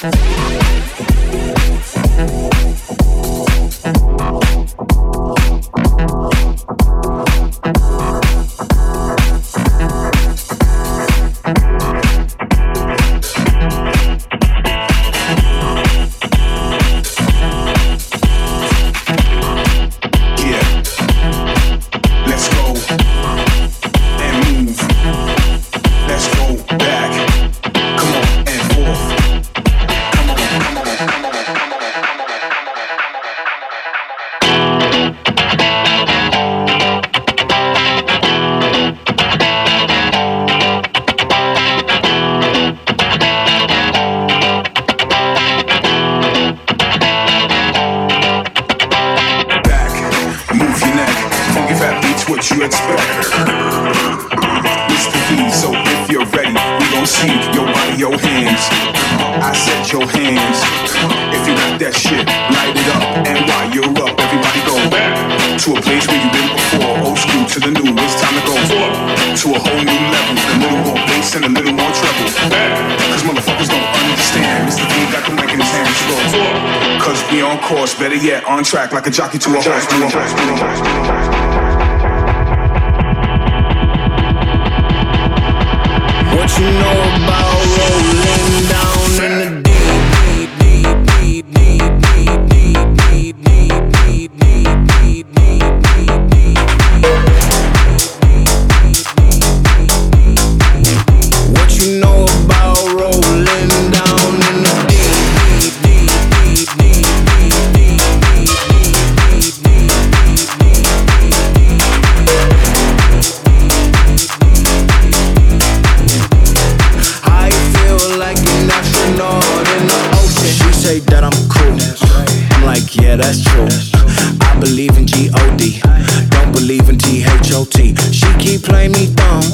Thank you. what you expect. It's the so if you're ready, we gon' see your body, your hands. I said your hands. If you got that shit, light it up. And while you're up, everybody go back to a place where you've been before. Old school to the new, it's time to go up to a whole new level. A little more bass and a little more treble. Cause motherfuckers don't understand. Mr. D got the mic in his hands. Cause we on course, better yet, on track like a jockey to a horse. know yeah, that's true. I believe in G O D, don't believe in T H O T. She keep playing me dumb